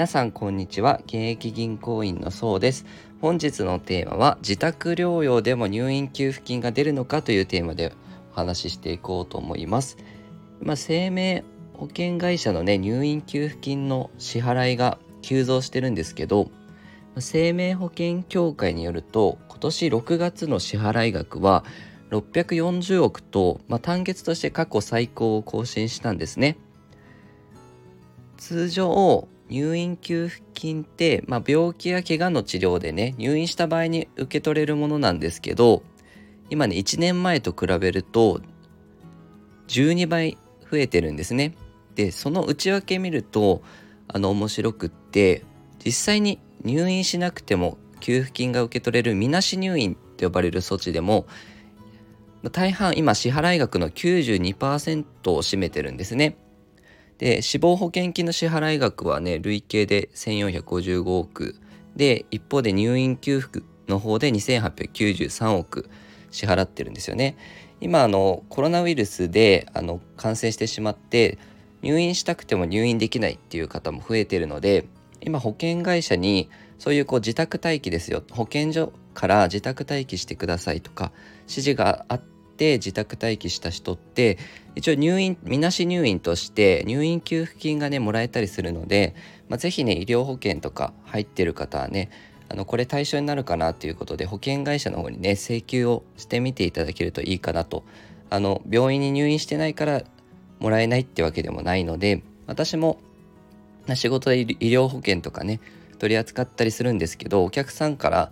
皆さんこんにちは。現役銀行員のそうです。本日のテーマは自宅療養でも入院給付金が出るのかというテーマでお話ししていこうと思います。ま、生命保険会社のね入院給付金の支払いが急増してるんですけど生命保険協会によると今年6月の支払額は640億と、まあ、単月として過去最高を更新したんですね。通常入院給付金って、まあ、病気や怪我の治療でね入院した場合に受け取れるものなんですけど今ね1年前と比べると12倍増えてるんですね。でその内訳見るとあの面白くって実際に入院しなくても給付金が受け取れるみなし入院と呼ばれる措置でも大半今支払額の92%を占めてるんですね。で死亡保険金の支払額はね累計で1455億で一方で入院給付の方で2893億支払ってるんですよね。今あのコロナウイルスであの感染してしまって入院したくても入院できないっていう方も増えてるので今保険会社にそういうこう自宅待機ですよ保健所から自宅待機してくださいとか指示があって自宅待機した人って一応入院みなし入院として入院給付金がねもらえたりするので、まあ、是非ね医療保険とか入ってる方はねあのこれ対象になるかなということで保険会社の方にね請求をしてみていただけるといいかなと。あの病院に入院してないからもらえないってわけでもないので私も仕事で医療保険とかね取り扱ったりするんですけどお客さんから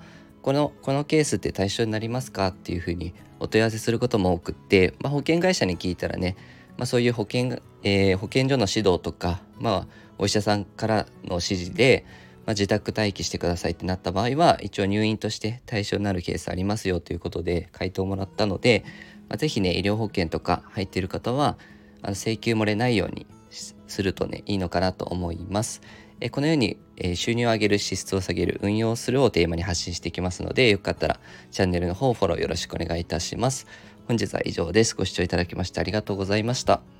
このこのケースって対象になりますかっていうふうにお問い合わせすることも多くって、まあ、保険会社に聞いたらね、まあ、そういう保険,、えー、保健所の指導とか、まあ、お医者さんからの指示で、まあ、自宅待機してくださいってなった場合は一応入院として対象になるケースありますよということで回答をもらったので、まあ、ぜひね医療保険とか入っている方はあの請求漏れないようにするとねいいのかなと思います。えこのように、え収入を上げる支出を下げる運用するをテーマに発信していきますのでよかったらチャンネルの方フォローよろしくお願いいたします。本日は以上です。ご視聴いただきましてありがとうございました。